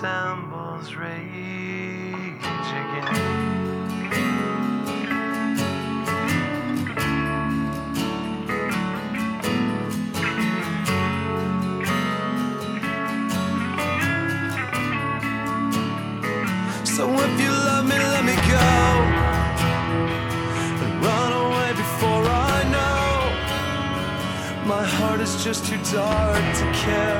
resembles rage again. So if you love me, let me go. And run away before I know. My heart is just too dark to care.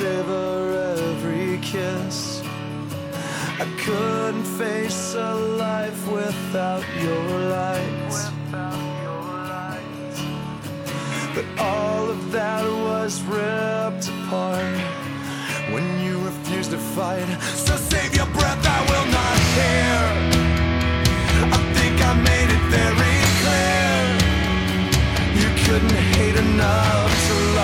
savor every kiss. I couldn't face a life without your light. But all of that was ripped apart when you refused to fight. So save your breath, I will not hear. I think I made it very clear. You couldn't hate enough to love.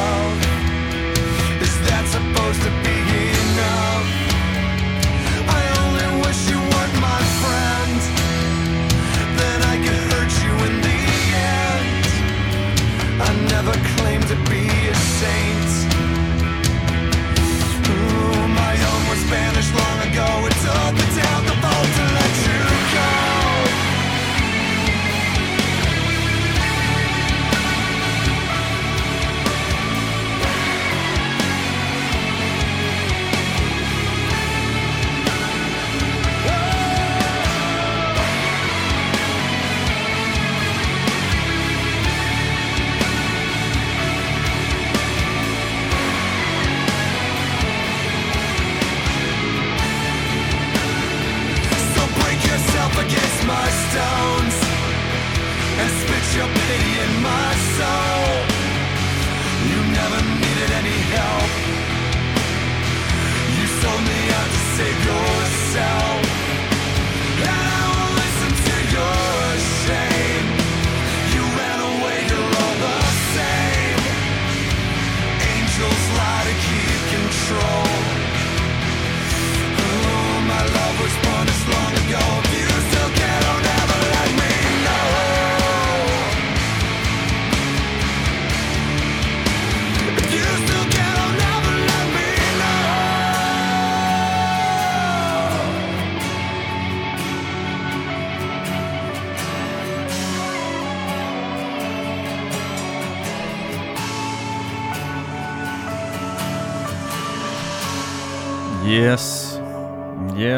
Never claimed to be a saint.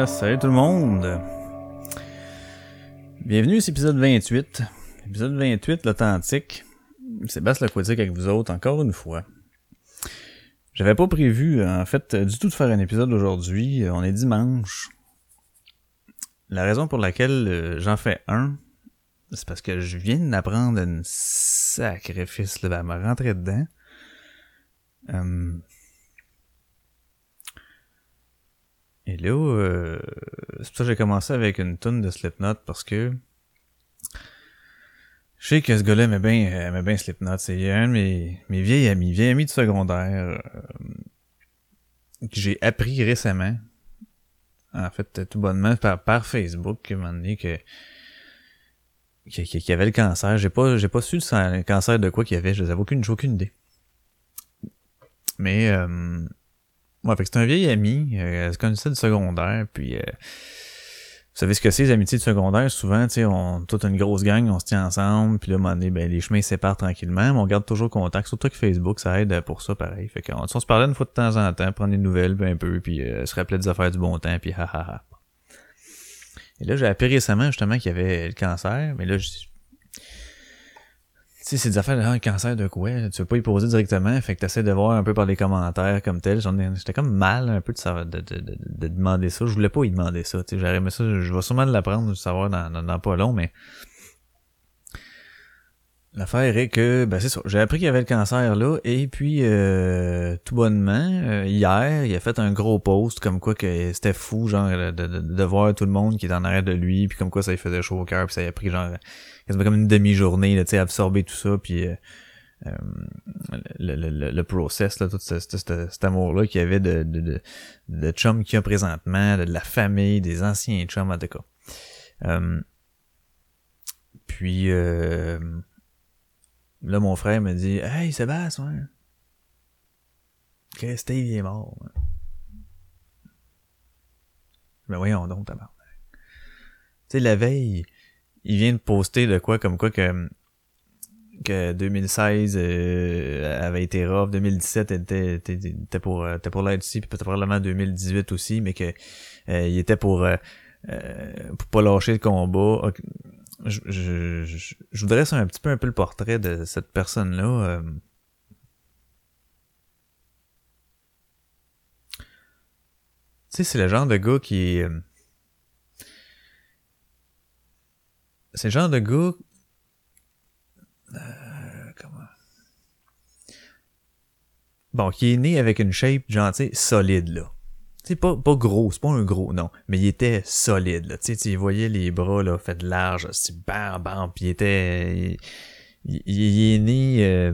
Salut tout le monde. Bienvenue à cet épisode 28. Épisode 28, l'authentique. Sébastien Laquatique avec vous autres, encore une fois. J'avais pas prévu, en fait, du tout de faire un épisode aujourd'hui. On est dimanche. La raison pour laquelle euh, j'en fais un, c'est parce que je viens d'apprendre une sacrifice, là, à me rentrer dedans. Euh, Et là, euh, c'est pour ça que j'ai commencé avec une tonne de Slipknot parce que je sais que ce gars-là aimait bien, aimait bien Slipknot. C'est un de mes, mes vieilles amis, vieilles amis de secondaire euh, que j'ai appris récemment. En fait, tout bonnement par, Facebook, un moment que avait le cancer. J'ai pas, j'ai pas su le cancer de quoi qu'il y avait. Je n'avais aucune, aucune idée. Mais euh, ouais, fait que c'est un vieil ami. Euh, elle se connaissait du secondaire, puis euh, vous savez ce que c'est, les amitiés de secondaire, souvent, tu sais, on toute une grosse gang, on se tient ensemble, puis là, à un moment donné, ben, les chemins séparent tranquillement, mais on garde toujours contact, surtout que Facebook, ça aide pour ça, pareil. Fait qu'on on se parlait une fois de temps en temps, prendre des nouvelles, ben, un peu, puis euh, se rappeler des affaires du bon temps, puis ha ha ha. Et là, j'ai appris récemment, justement, qu'il y avait le cancer, mais là, je, sais, c'est des affaires de un cancer de quoi? Tu veux pas y poser directement, fait que t'essaies de voir un peu par les commentaires comme tel. J'étais comme mal un peu de, de, de, de, demander ça. Je voulais pas y demander ça. J'aurais aimé ça. Je vais sûrement l'apprendre, savoir dans, dans, pas long, mais. L'affaire est que, ben c'est ça, j'ai appris qu'il y avait le cancer là, et puis euh, tout bonnement, euh, hier, il a fait un gros post comme quoi que c'était fou, genre, de, de, de, voir tout le monde qui est en arrière de lui, puis comme quoi ça lui faisait chaud au cœur, puis ça a pris genre quasiment comme une demi-journée, tu sais, absorber tout ça, puis euh, euh, le, le, le, process, là, tout ce, cet amour-là qu'il y avait de, de, de, de chum qu'il y a présentement, de, la famille, des anciens chums, en tout cas. Euh, puis là, mon frère me dit Hey Sébastien, ouais. Que Steve est mort. Mais voyons donc, tabarnak. Tu sais, la veille, il vient de poster de quoi comme quoi que que 2016 euh, avait été rough, 2017 était, était, pour était pour l'être aussi, puis peut-être probablement 2018 aussi, mais que euh, il était pour euh, pour pas lâcher le combat. Je, je, je, un petit peu un peu le portrait de cette personne-là. Tu sais, c'est le genre de gars qui c'est le genre de gars. Euh, comment? Bon, qui est né avec une shape, genre, solide, là. Sais, pas, pas gros, c'est pas un gros, non. Mais il était solide, là. Tu sais, les bras, là, faits large, c'est bam, bam, pis il était. Il, est né. Euh...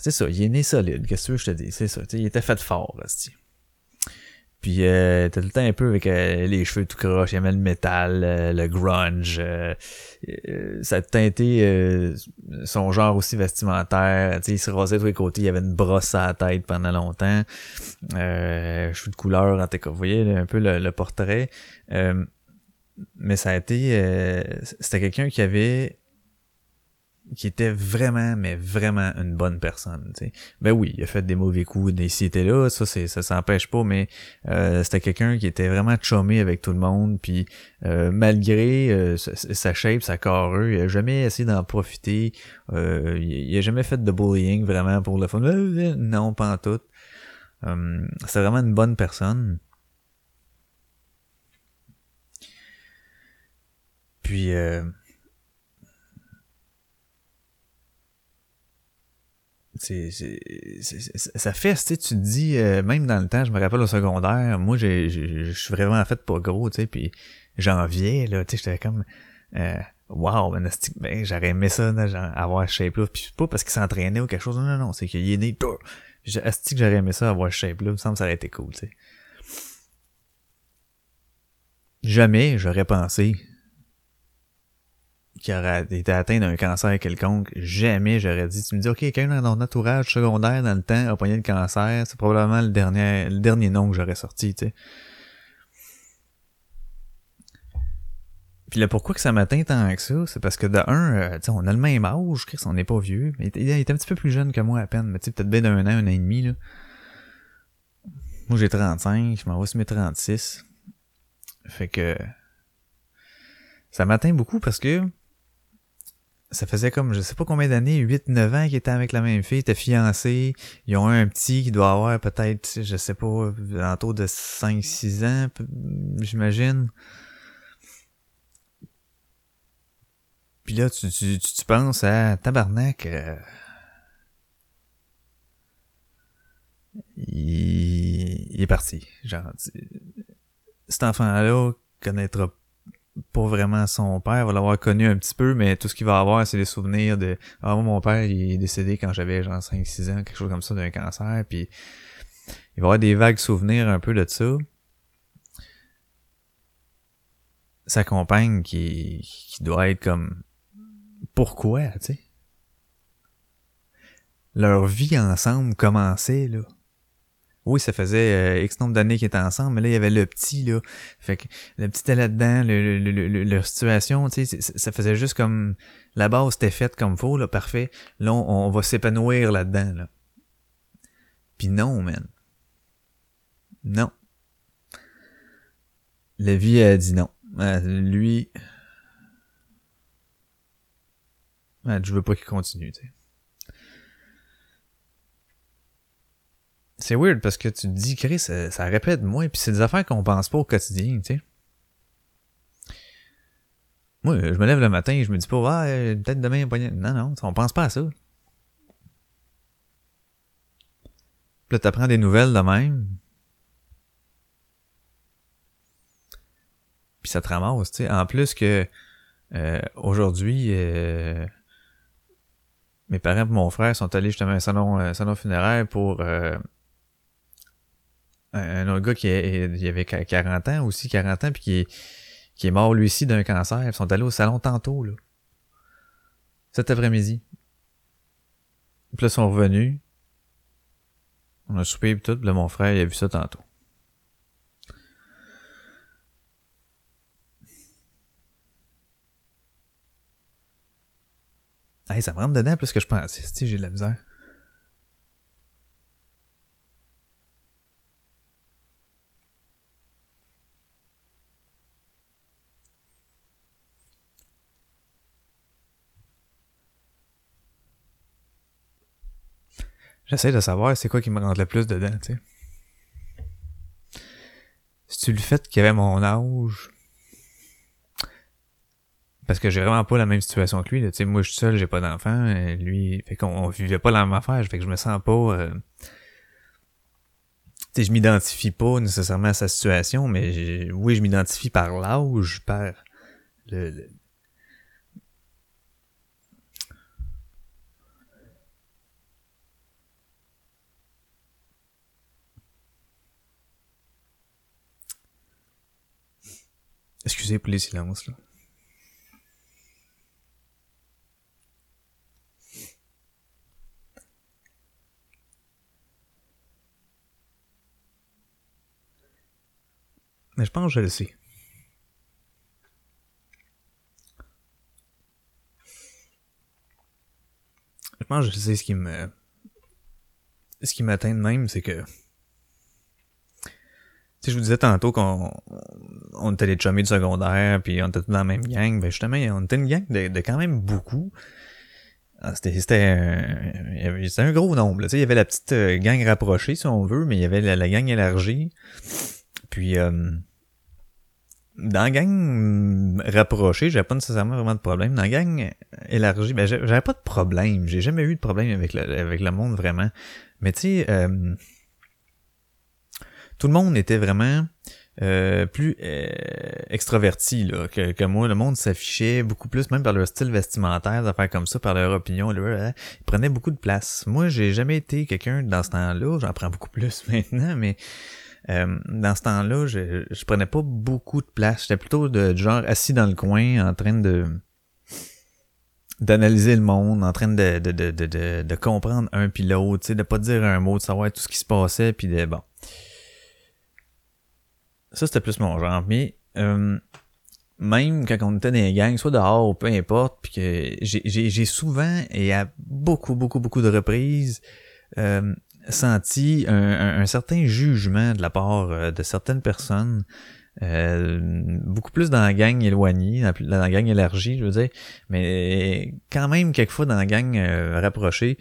c'est ça, il est né solide, qu'est-ce que je te dis? C'est ça, il était fait fort, là, puis euh, t'as tout le temps un peu avec euh, les cheveux tout croche, il aimait le métal, euh, le grunge. Euh, ça a teinté son genre aussi vestimentaire. sais il se rasait de tous les côtés, il avait une brosse à la tête pendant longtemps. cheveux de couleur, en tout cas, vous voyez un peu le, portrait. mais ça a été... C'était quelqu'un qui avait qui était vraiment, mais vraiment une bonne personne. sais. Ben oui, il a fait des mauvais coups ici et là, ça c'est ça s'empêche pas, mais euh, c'était quelqu'un qui était vraiment chômé avec tout le monde, puis euh, malgré euh, sa shape, sa carrure, il a jamais essayé d'en profiter, euh, il, a jamais fait de bullying vraiment pour le fun. non, pas en tout. c'est vraiment une bonne personne. Puis ça fait, tu te dis, euh, même dans le temps, je me rappelle au secondaire, moi, je suis vraiment fait pas gros, tu sais, puis j'enviais, là, tu sais, j'étais comme, euh, wow, ben, ben j'aurais aimé ça, genre, avoir shape là, puis pas parce qu'il s'entraînait ou quelque chose, non, non, non, c'est qu'il est né, est-ce que j'aurais aimé ça, avoir shape là, il me semble que ça aurait été cool, tu sais. Jamais j'aurais pensé qui aurait été atteint d'un cancer quelconque, jamais j'aurais dit. Tu me dis, OK, quelqu'un dans ton entourage secondaire dans le temps a poigné le cancer, c'est probablement le dernier, le dernier nom que j'aurais sorti, tu sais. Puis là, pourquoi que ça m'atteint tant que ça? C'est parce que de un, euh, sais, on a le même âge, Chris, on n'est pas vieux. Mais il est un petit peu plus jeune que moi à peine, mais tu sais, peut-être bien d'un an, un an et demi, là. Moi, j'ai 35, je m'en vais sur mes 36. Fait que... Ça m'atteint beaucoup parce que ça faisait comme, je sais pas combien d'années, 8-9 ans qu'ils étaient avec la même fille, étaient fiancés. Ils ont un petit qui doit avoir peut-être, je sais pas, autour de 5-6 ans, j'imagine. Puis là, tu, tu, tu, penses à tabarnak. Euh, il, il est parti. Genre, cet enfant-là connaîtra pas vraiment son père, va l'avoir connu un petit peu, mais tout ce qu'il va avoir, c'est des souvenirs de Ah, mon père, il est décédé quand j'avais genre 5-6 ans, quelque chose comme ça, d'un cancer, puis il va avoir des vagues souvenirs un peu de ça. Sa compagne qui, qui doit être comme Pourquoi, tu sais? Leur vie ensemble commençait, là oui, ça faisait euh, X nombre d'années qu'ils étaient ensemble, mais là, il y avait le petit, là. Fait que le petit était là-dedans, le, le, leur situation, tu sais, ça faisait juste comme... La base était faite comme faut, là, parfait. Là, on, va s'épanouir là-dedans, là. Puis non, man. Non. La vie a dit non. Euh, lui... je veux pas qu'il continue, tu sais. C'est weird parce que tu te dis, Chris, ça, ça répète moins, puis c'est des affaires qu'on pense pas au quotidien, tu sais. Moi, je me lève le matin et je me dis pas, ah, peut-être demain, non, non, on pense pas à ça. Puis là, t'apprends des nouvelles de même. Puis ça te ramasse, tu sais. En plus que, euh, aujourd'hui, euh, mes parents et mon frère sont allés justement à un salon, un salon funéraire pour euh, un, autre gars qui il avait 40 ans aussi, 40 ans, puis qui est, qui est mort lui aussi d'un cancer. Ils sont allés au salon tantôt, là. Cet après-midi. Puis là, ils sont revenus. On a soupé et tout, puis là, mon frère, il a vu ça tantôt. Hey, ça me rentre dedans plus que je pense. Si, j'ai de la misère. J'essaie de savoir c'est quoi qui me rentre le plus dedans, tu sais. Si tu le fait qu'il y avait mon âge? Parce que j'ai vraiment pas la même situation que lui. Moi, je suis seul, j'ai pas d'enfant. Lui, fait qu'on vivait pas la même affaire. Fait que je me sens pas. Euh... Tu sais, je m'identifie pas nécessairement à sa situation, mais oui, je m'identifie par l'âge, par le, Excusez pour les silences, là. Mais je pense que je le sais. Je pense que je sais ce qui me... Ce qui m'atteint de même, c'est que sais, je vous disais tantôt qu'on on était des chummies de secondaire, puis on était tous dans la même gang. Ben justement, on était une gang de, de quand même beaucoup. Ah, c'était c'était un, gros nombre. Il y avait la petite euh, gang rapprochée, si on veut, mais il y avait la, gang élargie. Puis euh, dans la gang rapprochée, j'avais pas nécessairement vraiment de problème. Dans la gang élargie, ben j'avais pas de problème. J'ai jamais eu de problème avec le, avec le monde vraiment. Mais tu sais, euh, tout le monde était vraiment euh, plus euh, extraverti que, moi. Le monde s'affichait beaucoup plus, même par leur style vestimentaire, d'affaires comme ça, par leur opinion. Là, ils prenaient beaucoup de place. Moi, j'ai jamais été quelqu'un dans ce temps-là. J'en prends beaucoup plus maintenant, mais euh, dans ce temps-là, je, je prenais pas beaucoup de place. J'étais plutôt de genre assis dans le coin, en train de d'analyser le monde, en train de, de, de, de, comprendre un tu sais, de pas dire un mot, de savoir tout ce qui se passait, puis de bon. Ça, c'était plus mon genre. Mais euh, même quand on était dans les gangs, soit dehors ou peu importe, puis que j'ai souvent et à beaucoup, beaucoup, beaucoup de reprises euh, senti un, certain jugement de la part euh, de certaines personnes. beaucoup plus dans la gang éloignée, dans la gang élargie, je veux dire, mais quand même quelquefois dans la gang rapprochée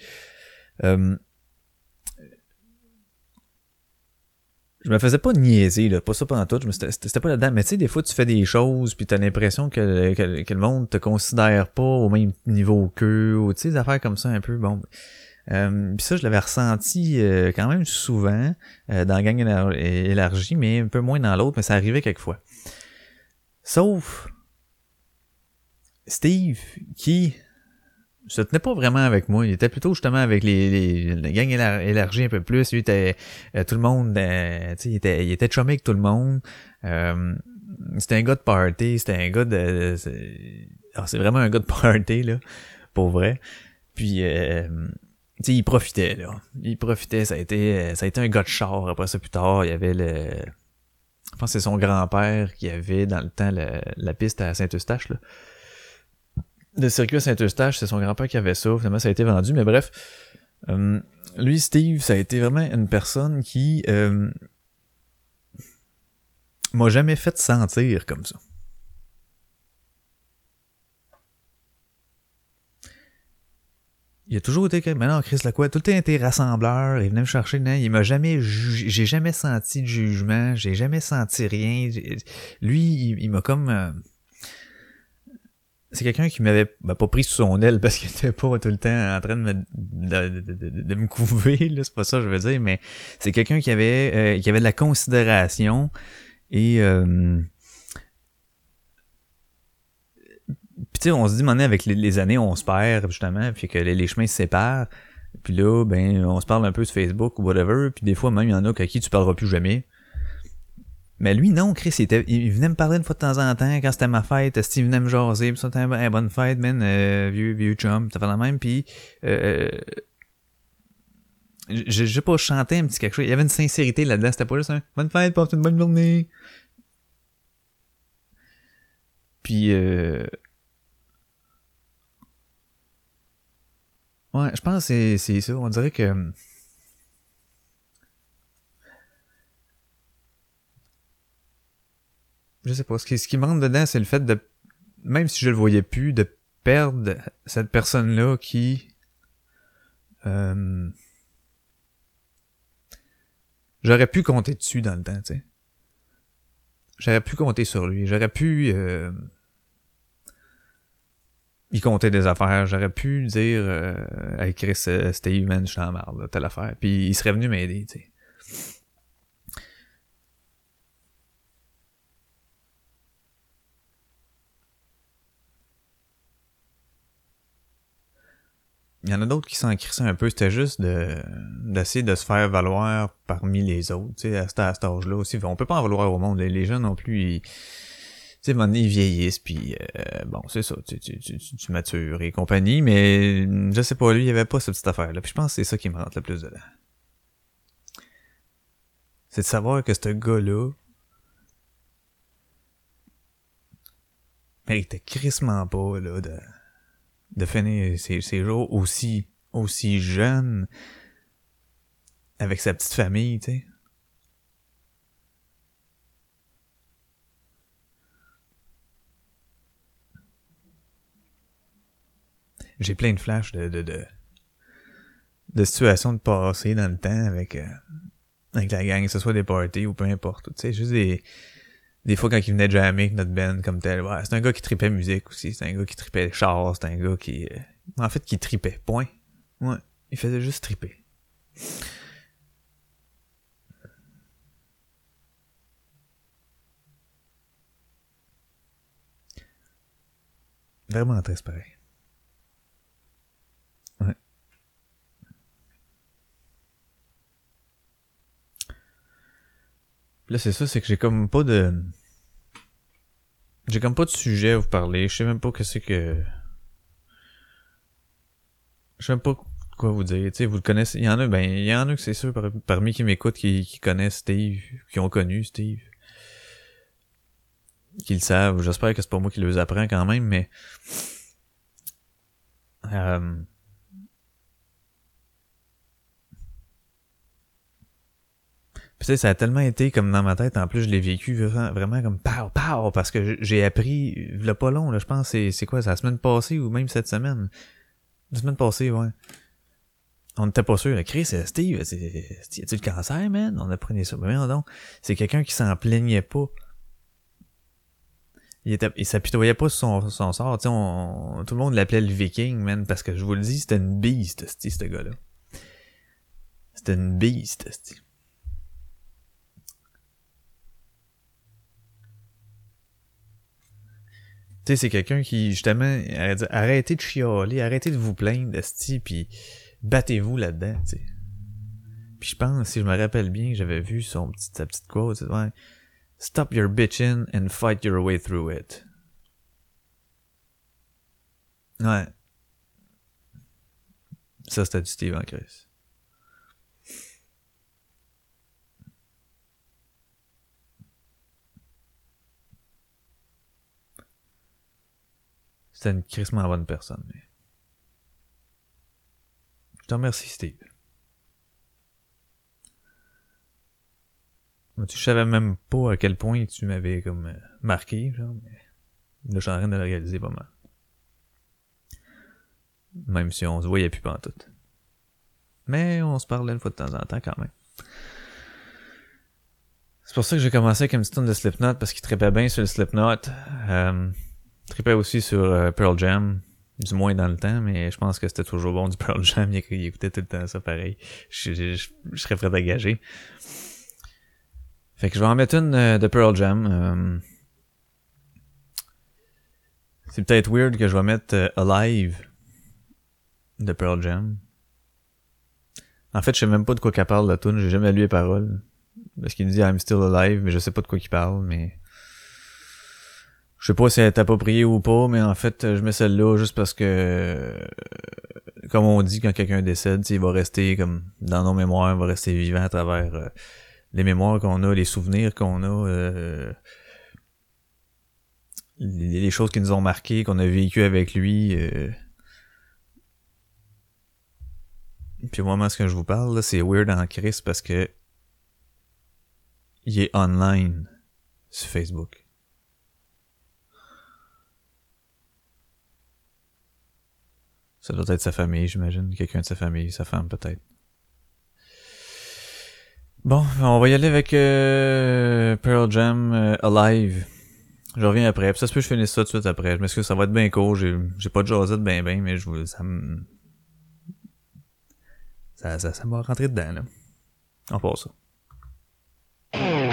je me faisais pas niaiser, là, pas ça pendant tout, c'était pas là-dedans, mais tu sais, des fois tu fais des choses, puis t'as l'impression que, que, le monde te considère pas au même niveau qu'eux, ou tu sais, des affaires comme ça un peu, bon, Euh, Puis ça, je l'avais ressenti euh, quand même souvent euh, dans Gang élar- élargie, mais un peu moins dans l'autre, mais ça arrivait quelquefois. Sauf Steve, qui se tenait pas vraiment avec moi. Il était plutôt justement avec les, les, les gangs élar- élargis un peu plus. Lui était euh, tout le monde, euh, il était, il était chumé avec tout le monde. Euh, c'était un gars de party, c'était un gars de, c'est ah, vraiment un gars de party là, pour vrai. Puis euh, sais, il profitait là. Il profitait, ça a été euh, ça a été un gars de char après ça plus tard, il y avait le je pense que c'est son grand-père qui avait dans le temps la piste à Saint-Eustache là. Le circuit Saint-Eustache, c'est son grand-père qui avait ça, finalement ça a été vendu, mais bref. Euh, lui, Steve, ça a été vraiment une personne qui euh, m'a jamais fait sentir comme ça. Il a toujours été comme, mais non, Chris Lacroix, tout le temps été rassembleur, il venait me chercher, non, il m'a jamais j'ai jamais senti de jugement, j'ai jamais senti rien. Lui, il, il m'a comme, euh, c'est quelqu'un qui m'avait ben, pas pris sous son aile parce qu'il était pas tout le temps en train de me, de, de- de- me couver, c'est pas ça je veux dire, mais c'est quelqu'un qui avait, euh, qui avait de la considération et, euh, puis on se dit, maintenant, avec les, années, on se perd, justement, puis que les, les chemins se séparent. Puis là, ben, on se parle un peu sur Facebook ou whatever, puis des fois, même, il y en a à qui tu parleras plus jamais. Mais lui, non, Chris, il, était, il venait me parler une fois de temps en temps, quand c'était ma fête, Steve venait me jaser, pis ça, hey, bonne fête, man, euh, vieux, vieux chum, ça fait la même, puis euh, je je sais pas, je chantais un petit quelque chose, il y avait une sincérité là-dedans, c'était pas juste un bonne fête, passe une bonne journée. Puis, euh, Ouais, je pense que c'est ça. On dirait que. Je sais pas. Ce qui, ce qui me rentre dedans, c'est le fait de. Même si je le voyais plus, de perdre cette personne-là qui. euh, J'aurais pu compter dessus dans le temps, tu sais. J'aurais pu compter sur lui. J'aurais pu. euh, il comptait des affaires. J'aurais pu dire euh, hey Chris, euh, Steve, man, je suis en marre, telle affaire. Puis il serait venu m'aider, tu sais. Il y en a d'autres qui s'en crissaient un peu. C'était juste de d'essayer de se faire valoir parmi les autres. Tu sais, à cet, âge-là aussi. On peut pas en valoir au monde. Les, jeunes non plus, ils, tu sais, donné, ils vieillissent, puis euh, bon, c'est ça, tu, tu, tu, tu, tu matures et compagnie, mais je sais pas, lui, il y avait pas cette petite affaire-là. Puis je pense que c'est ça qui me rentre le plus dedans. C'est de savoir que ce gars-là méritait crissement pas, là, de, de finir ses, jours aussi, aussi jeune avec sa petite famille, tu sais. j'ai plein de flashs de, de, de, de situations de passé dans le temps avec, euh, avec la gang, que ce soit des parties ou peu importe. Tu sais, juste des, des fois quand il venait de jammer avec notre band comme tel. Ouais, c'est un gars qui tripait musique aussi. C'est un gars qui tripait char. C'est un gars qui, euh, en fait, qui tripait. Point. Ouais. Il faisait juste triper. Vraiment très pareil. Ouais. Là, c'est ça, c'est que j'ai comme pas de. J'ai comme pas de sujet à vous parler. Je sais même pas que c'est que. Je sais même pas quoi vous dire. Tu sais, vous le connaissez. Il y en a, ben, il y en a que c'est sûr par- parmi qui m'écoutent qui, qui connaissent Steve, qui ont connu Steve. Qui le savent. J'espère que c'est pas moi qui les apprends quand même, mais. Euh... Tu sais, ça a tellement été comme dans ma tête. En plus, je l'ai vécu vraiment, comme pow, pow, parce que j'ai appris, le pas long, là, je pense, c'est, quoi, la semaine passée ou même cette semaine? La semaine passée, ouais. On n'était pas sûr. Chris, euh, Steve, y a-tu le cancer, man? On apprenait ça. Mais non, c'est quelqu'un qui s'en plaignait pas. Il, était, il s'apitoyait pas sur son, sort. Tu sais, on, tout le monde l'appelait le viking, man, parce que je vous le dis, c'était une beast, ce gars-là. C'était une beast, Tu sais, c'est quelqu'un qui, justement, arrête- arrêtez de chialer, arrêtez de vous plaindre, esti, puis battez-vous là-dedans, tu. Puis je pense, si je me rappelle bien, j'avais vu son petit, sa petite quote, ouais, Stop your bitching and fight your way through it. Ouais. Ça, c'était du Steve en Chris. C'était une crissement bonne personne, mais. Je te remercie, Steve. Moi, Tu savais même pas à quel point tu m'avais comme euh, marqué, genre, mais je suis en train de le réaliser pas mal. Même si on se voyait plus pantoute. Mais on se parlait une fois de temps en temps quand même. C'est pour ça que j'ai commencé avec une petite de Slipknot parce qu'il tripait bien sur le Slipknot. Euh, il tripait aussi sur euh, Pearl Jam, du moins dans le temps, mais je pense que c'était toujours bon du Pearl Jam. Il, écoutait tout le temps ça pareil. Je, serais prêt à gager. Fait que je vais en mettre une euh, de Pearl Jam. euh. c'est peut-être weird que je vais mettre Alive de Pearl Jam. En fait, je sais même pas de quoi qu'elle parle la tune, j'ai jamais lu les paroles. Parce qu'il dit I'm still alive, mais je sais pas de quoi qu'il parle, mais je sais pas si elle est appropriée ou pas, mais en fait, je mets celle-là juste parce que euh, comme on dit quand quelqu'un décède, il va rester comme dans nos mémoires, il va rester vivant à travers euh, les mémoires qu'on a, les souvenirs qu'on a, euh, les, choses qui nous ont marqué, qu'on a vécu avec lui. euh. Puis au moment où je vous parle, c'est weird en crise parce que il est online sur Facebook. Ça doit être sa famille, j'imagine. Quelqu'un de sa famille, sa femme peut-être. Bon, on va y aller avec euh, Pearl Jam euh, Alive. Je reviens après. Puis ça se peut que je finisse ça tout de suite après. Je m'excuse, ça va être bien court. J'ai, j'ai pas de jasette ben ben, mais je ça. Ça, ça, ça m'a rentré dedans, là. On passe ça.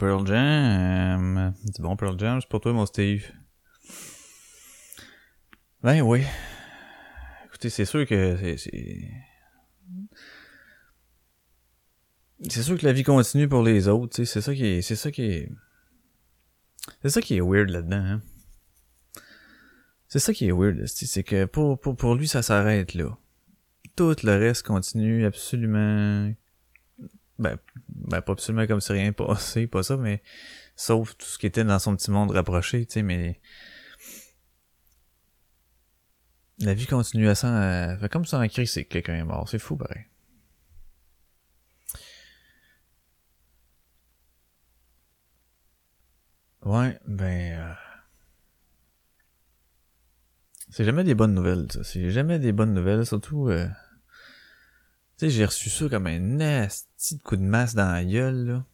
Pearl Jam. Du bon Pearl Jam, c'est pour toi, mon Steve. Ben oui. Écoutez, c'est sûr que c'est. c'est- sûr que la vie continue pour les autres, c'est ça qui est. C'est ça qui est. C'est ça qui est weird là-dedans, hein. C'est ça qui est weird, c'est que pour, pour, pour lui, ça s'arrête là. Tout le reste continue absolument ben, ben pas absolument comme si rien passé, pas ça, mais sauf tout ce qui était dans son petit monde rapproché, tu sais, mais la vie continue à s'en... euh, fait comme ça en crise, c'est que quelqu'un est mort, c'est fou, pareil. Ouais, ben... euh, C'est jamais des bonnes nouvelles, ça. C'est jamais des bonnes nouvelles, surtout... euh, Tu sais, j'ai reçu ça comme un nasty de coup de masse dans la gueule, là.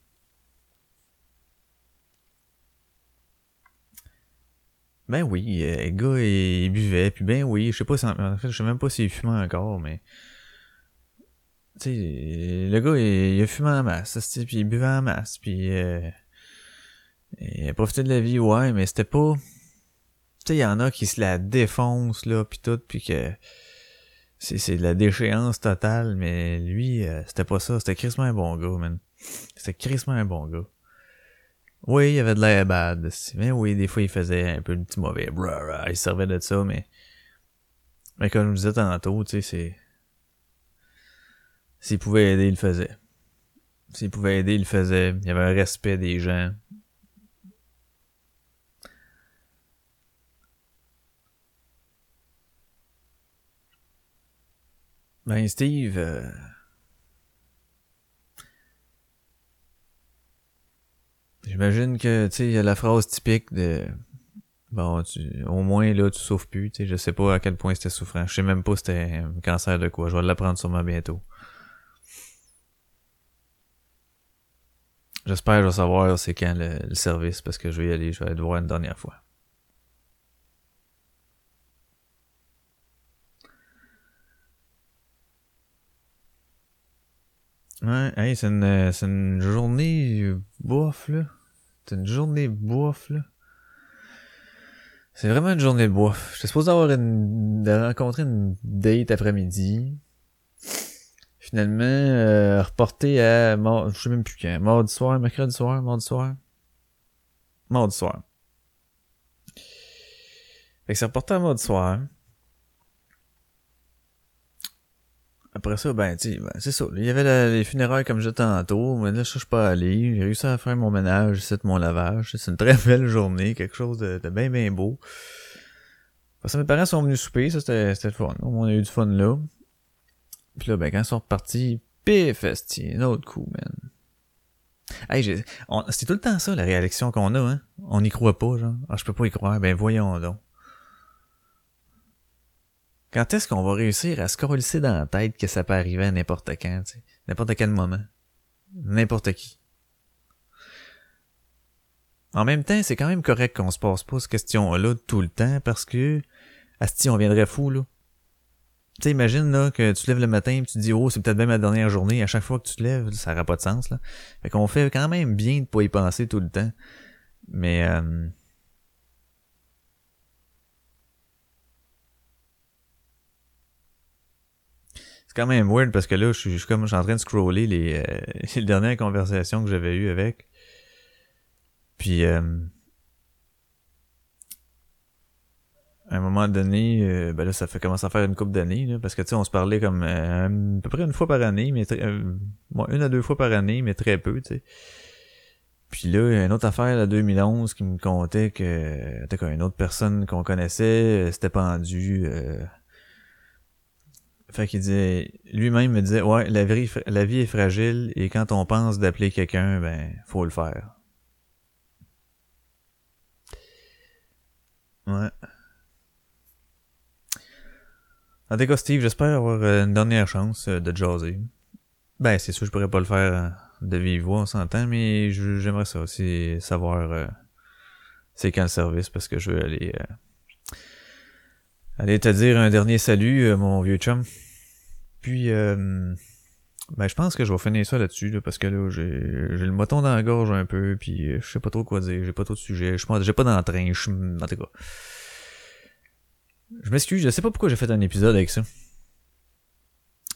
Ben oui, euh, le gars, il, buvait, puis ben oui, je sais pas si... En fait, je sais même pas s'il fumait encore, mais... Tu sais, le gars, il, a fumé en masse, puis il buvait en masse, puis... Euh, il a profité de la vie, ouais, mais c'était pas... Tu sais, il y en a qui se la défoncent, là, puis tout, puis que... C'est, c'est de la déchéance totale, mais lui, euh, c'était pas ça. C'était crissement un bon gars, man. C'était crissement un bon gars. Oui, il avait de l'air bad. Mais oui, des fois, il faisait un peu le petit mauvais. Il servait de ça, mais... Mais comme je vous disais tantôt, tu sais, c'est... S'il pouvait aider, il le faisait. S'il pouvait aider, il le faisait. Il y avait un respect des gens. Ben, Steve... euh, J'imagine que, tu sais, il y a la phrase typique de... Bon, tu, au moins, là, tu souffres plus, tu sais, je sais pas à quel point c'était souffrant. Je sais même pas c'était un cancer de quoi. Je vais l'apprendre sûrement bientôt. J'espère je vais savoir c'est quand le, le service parce que je vais y aller, je vais aller te voir une dernière fois. Ouais, hey, c'est une, c'est une journée bof, là. C'est une journée bof, là. C'est vraiment une journée bof. J'étais supposé avoir une, de rencontrer une date après-midi. Finalement, euh, reporté à, mar- je sais même plus quand, mardi soir, mercredi soir, mardi soir. Mardi soir. Fait que c'est reporté à mardi soir. Après ça, ben, tu ben, c'est ça. Il y avait les funérailles comme je disais tantôt, mais là, je suis pas allé. J'ai réussi à faire mon ménage, c'est mon lavage. C'est une très belle journée, quelque chose de, de bien, bien beau. Parce que mes parents sont venus souper, ça, c'était le fun. On a eu du fun là. Puis là, ben, quand ils sont repartis, pif, esti, un autre coup, man. Hey, c'est tout le temps ça, la réaction qu'on a, hein. On n'y croit pas, genre. Ah, je peux pas y croire. Ben, voyons donc. Quand est-ce qu'on va réussir à se coller dans la tête que ça peut arriver à n'importe quand? N'importe quel moment. N'importe qui. En même temps, c'est quand même correct qu'on se pose pas cette question-là tout le temps parce que, asti, on viendrait fou, là. Tu sais, imagine, là, que tu te lèves le matin et tu te dis, oh, c'est peut-être bien ma dernière journée. À chaque fois que tu te lèves, ça n'aura pas de sens, là. Fait qu'on fait quand même bien de pas y penser tout le temps. Mais, euh, quand même weird parce que là, je suis, comme, je suis en train de scroller les, euh, les dernières conversations que j'avais eues avec. Puis, euh, à un moment donné, euh, ben là, ça fait commence à faire une couple d'années, là, parce que tu sais, on se parlait comme euh, à peu près une fois par année, mais très- euh, une à deux fois par année, mais très peu, tu sais. Puis là, il y a une autre affaire, la 2011, qui me contait que, t'as une autre personne qu'on connaissait, s'était pendu. Euh... Fait qu'il disait, lui-même me disait, ouais, la vie, la vie est fragile et quand on pense d'appeler quelqu'un, ben, faut le faire. Ouais. En tout cas, Steve, j'espère avoir euh, une dernière chance euh, de jaser. Ben, c'est sûr, je pourrais pas le faire euh, de vive voix, on s'entend, mais j'aimerais ça aussi savoir euh, c'est quand le service, parce que je veux aller euh, aller te dire un dernier salut, euh, mon vieux chum. Puis, euh, ben, je pense que je vais finir ça là-dessus, là, parce que là, j'ai le moton dans la gorge un peu, puis euh, je sais pas trop quoi dire, j'ai pas trop de sujets, je j'ai pas d'entrain, je. En tout cas... Je m'excuse, je sais pas pourquoi j'ai fait un épisode avec ça.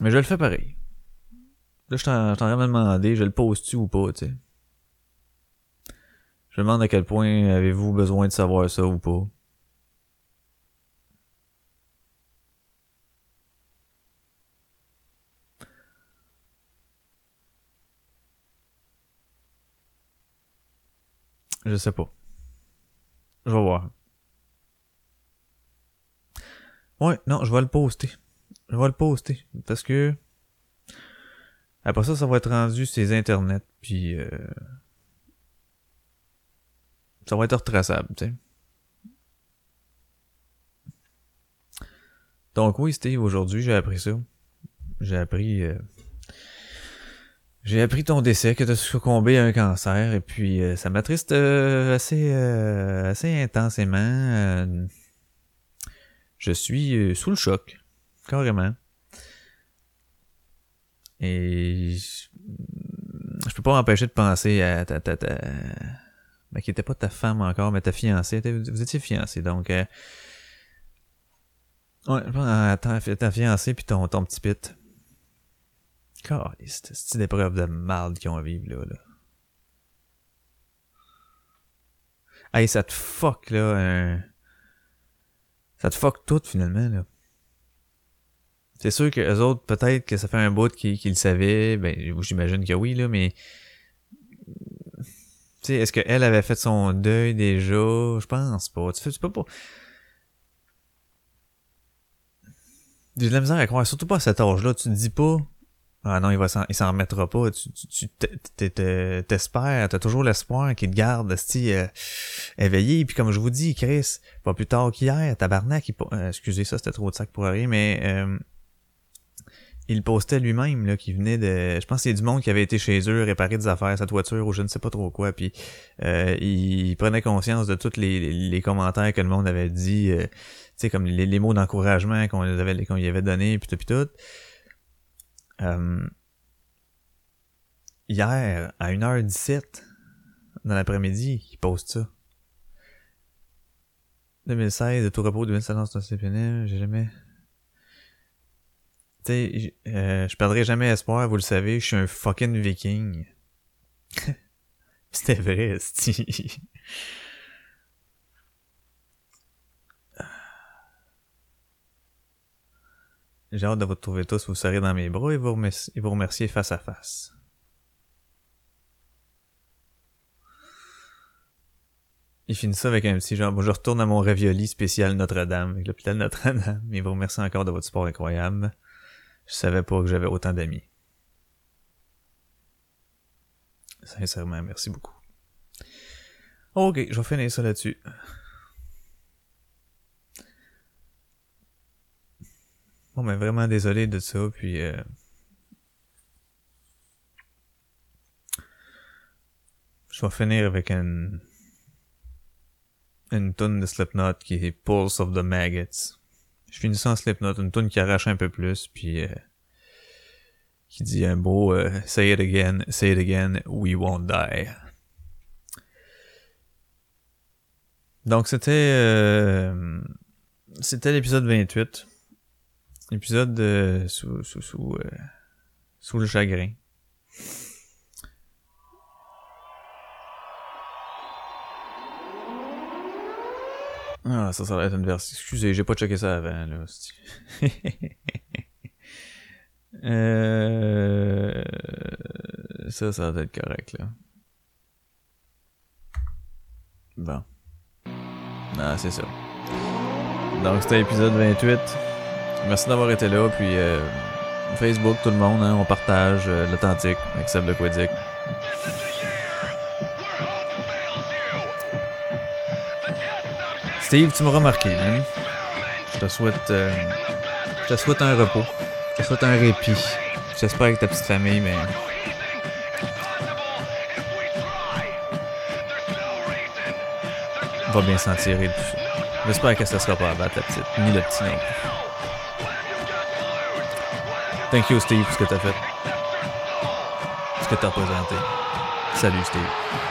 Mais je le fais pareil. Là, je t'en train de demander, je le pose-tu ou pas, tu sais? Je demande à quel point avez-vous besoin de savoir ça ou pas. Je sais pas. Je vais voir. Ouais, non, je vais le poster. Je vais le poster. Parce que. Après ça, ça va être rendu sur les internets. Puis. euh, Ça va être retraçable, tu sais. Donc oui, Steve, aujourd'hui, j'ai appris ça. J'ai appris. euh, J'ai appris ton décès, que tu as succombé à un cancer, et puis euh, ça m'attriste euh, assez, euh, assez intensément. euh, je suis euh, sous le choc, carrément. Et je, peux pas m'empêcher de penser à ta, ta, ta, ben, qui était pas ta femme encore, mais ta fiancée. Vous étiez fiancés, donc. euh, ouais, ta, ta fiancée puis ton, ton petit pit. C'est des preuves de marde qu'ils ont à vivre là. Hey, ça te fuck là, ça te fuck tout finalement là. C'est sûr que eux autres, peut-être que ça fait un bout qu'ils qu'ils le savaient, ben j'imagine que oui là, mais tu sais, est-ce qu'elle avait fait son deuil déjà? Je pense pas. Tu, fais, tu peux pas. J'ai de la misère à croire, surtout pas à cet âge-là. Tu te dis pas, ah non, il va s'en, il s'en remettra pas. Tu, tu, tu t'espères, t'as toujours l'espoir qu'il te garde, esti, euh, éveillé. Puis comme je vous dis, Chris, pas plus tard qu'hier, tabarnak, il, euh, excusez ça, c'était trop de sac pour rien, mais euh, il postait lui-même, là, qui venait de... Je pense que c'est du monde qui avait été chez eux réparer des affaires, sa toiture ou je ne sais pas trop quoi, puis euh, il prenait conscience de tous les, les, commentaires que le monde avait dit, euh, tu sais, comme les, les mots d'encouragement qu'on avait, qu'on lui avait donné, puis tout, puis tout. Euh, hier, à 1h17, dans l'après-midi, il poste ça. 2016, de tout repos, 2016, c'est CPN, j'ai jamais... Tu sais, euh, je perdrai jamais espoir, vous le savez, je suis un fucking viking. C'était vrai, J'ai hâte de vous retrouver tous, vous serez dans mes bras et vous, remercier, face à face. Il finit ça avec un petit genre, bon, je retourne à mon ravioli spécial Notre-Dame, avec l'hôpital Notre-Dame, et vous remercie encore de votre support incroyable. Je savais pas que j'avais autant d'amis. Sincèrement, merci beaucoup. Ok, je vais finir ça là-dessus. Bon, mais vraiment désolé de ça, puis... Euh... Je vais finir avec une... Une tonne de Slipknot qui est Pulse of the Maggots. Je finis sans Slipknot, une tune qui arrache un peu plus, puis euh, qui dit un beau euh, Say it again, say it again, we won't die. Donc c'était euh, c'était l'épisode 28. L'épisode euh, sous sous sous, euh, sous le chagrin. Ah, ça, ça va être une version. Excusez, j'ai pas checké ça avant, là. euh... Ça, ça va être correct, là. Bon. Ah, c'est ça. Donc, c'était l'épisode 28. Merci d'avoir été là, puis euh, Facebook, tout le monde, hein, on partage euh, l'authentique avec Seb de Quédic. Steve, tu m'as remarqué, hein? Je te souhaite. Euh, je te souhaite un repos. Je te souhaite un répit. J'espère avec ta petite famille, mais. Va bien s'en tirer. J'espère que ça sera pas à battre la petite, ni le petit non Thank you, Steve, pour ce que t'as fait. Ce que t'as présenté. Salut, Steve.